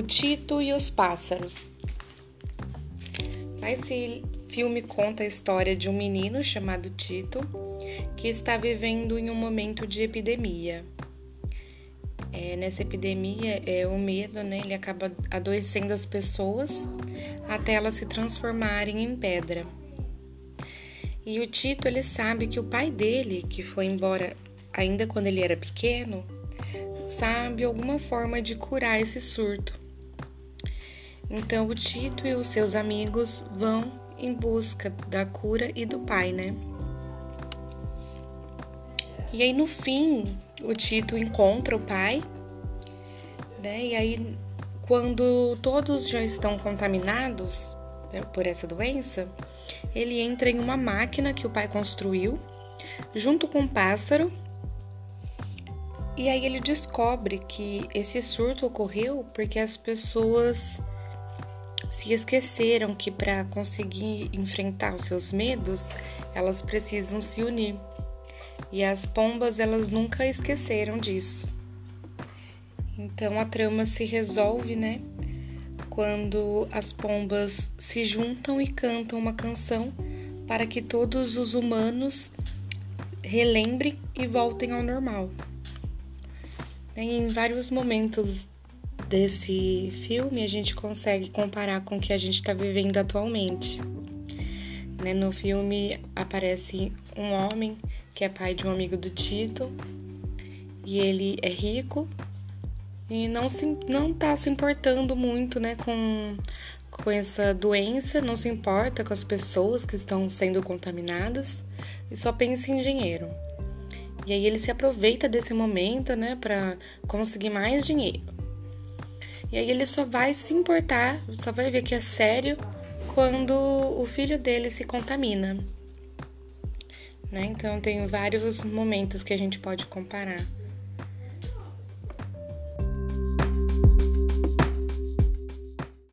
O Tito e os Pássaros. Esse filme conta a história de um menino chamado Tito que está vivendo em um momento de epidemia. É, nessa epidemia, é o medo, né? Ele acaba adoecendo as pessoas até elas se transformarem em pedra. E o Tito, ele sabe que o pai dele, que foi embora ainda quando ele era pequeno, sabe alguma forma de curar esse surto. Então o Tito e os seus amigos vão em busca da cura e do pai, né? E aí no fim, o Tito encontra o pai, né? E aí quando todos já estão contaminados por essa doença, ele entra em uma máquina que o pai construiu, junto com um pássaro e aí ele descobre que esse surto ocorreu porque as pessoas se esqueceram que para conseguir enfrentar os seus medos, elas precisam se unir. E as pombas, elas nunca esqueceram disso. Então a trama se resolve, né? Quando as pombas se juntam e cantam uma canção para que todos os humanos relembrem e voltem ao normal. Em vários momentos desse filme, a gente consegue comparar com o que a gente está vivendo atualmente. Né? No filme aparece um homem que é pai de um amigo do Tito e ele é rico e não se, não tá se importando muito, né, com com essa doença, não se importa com as pessoas que estão sendo contaminadas e só pensa em dinheiro. E aí ele se aproveita desse momento, né, para conseguir mais dinheiro. E aí ele só vai se importar, só vai ver que é sério quando o filho dele se contamina. Né? Então tem vários momentos que a gente pode comparar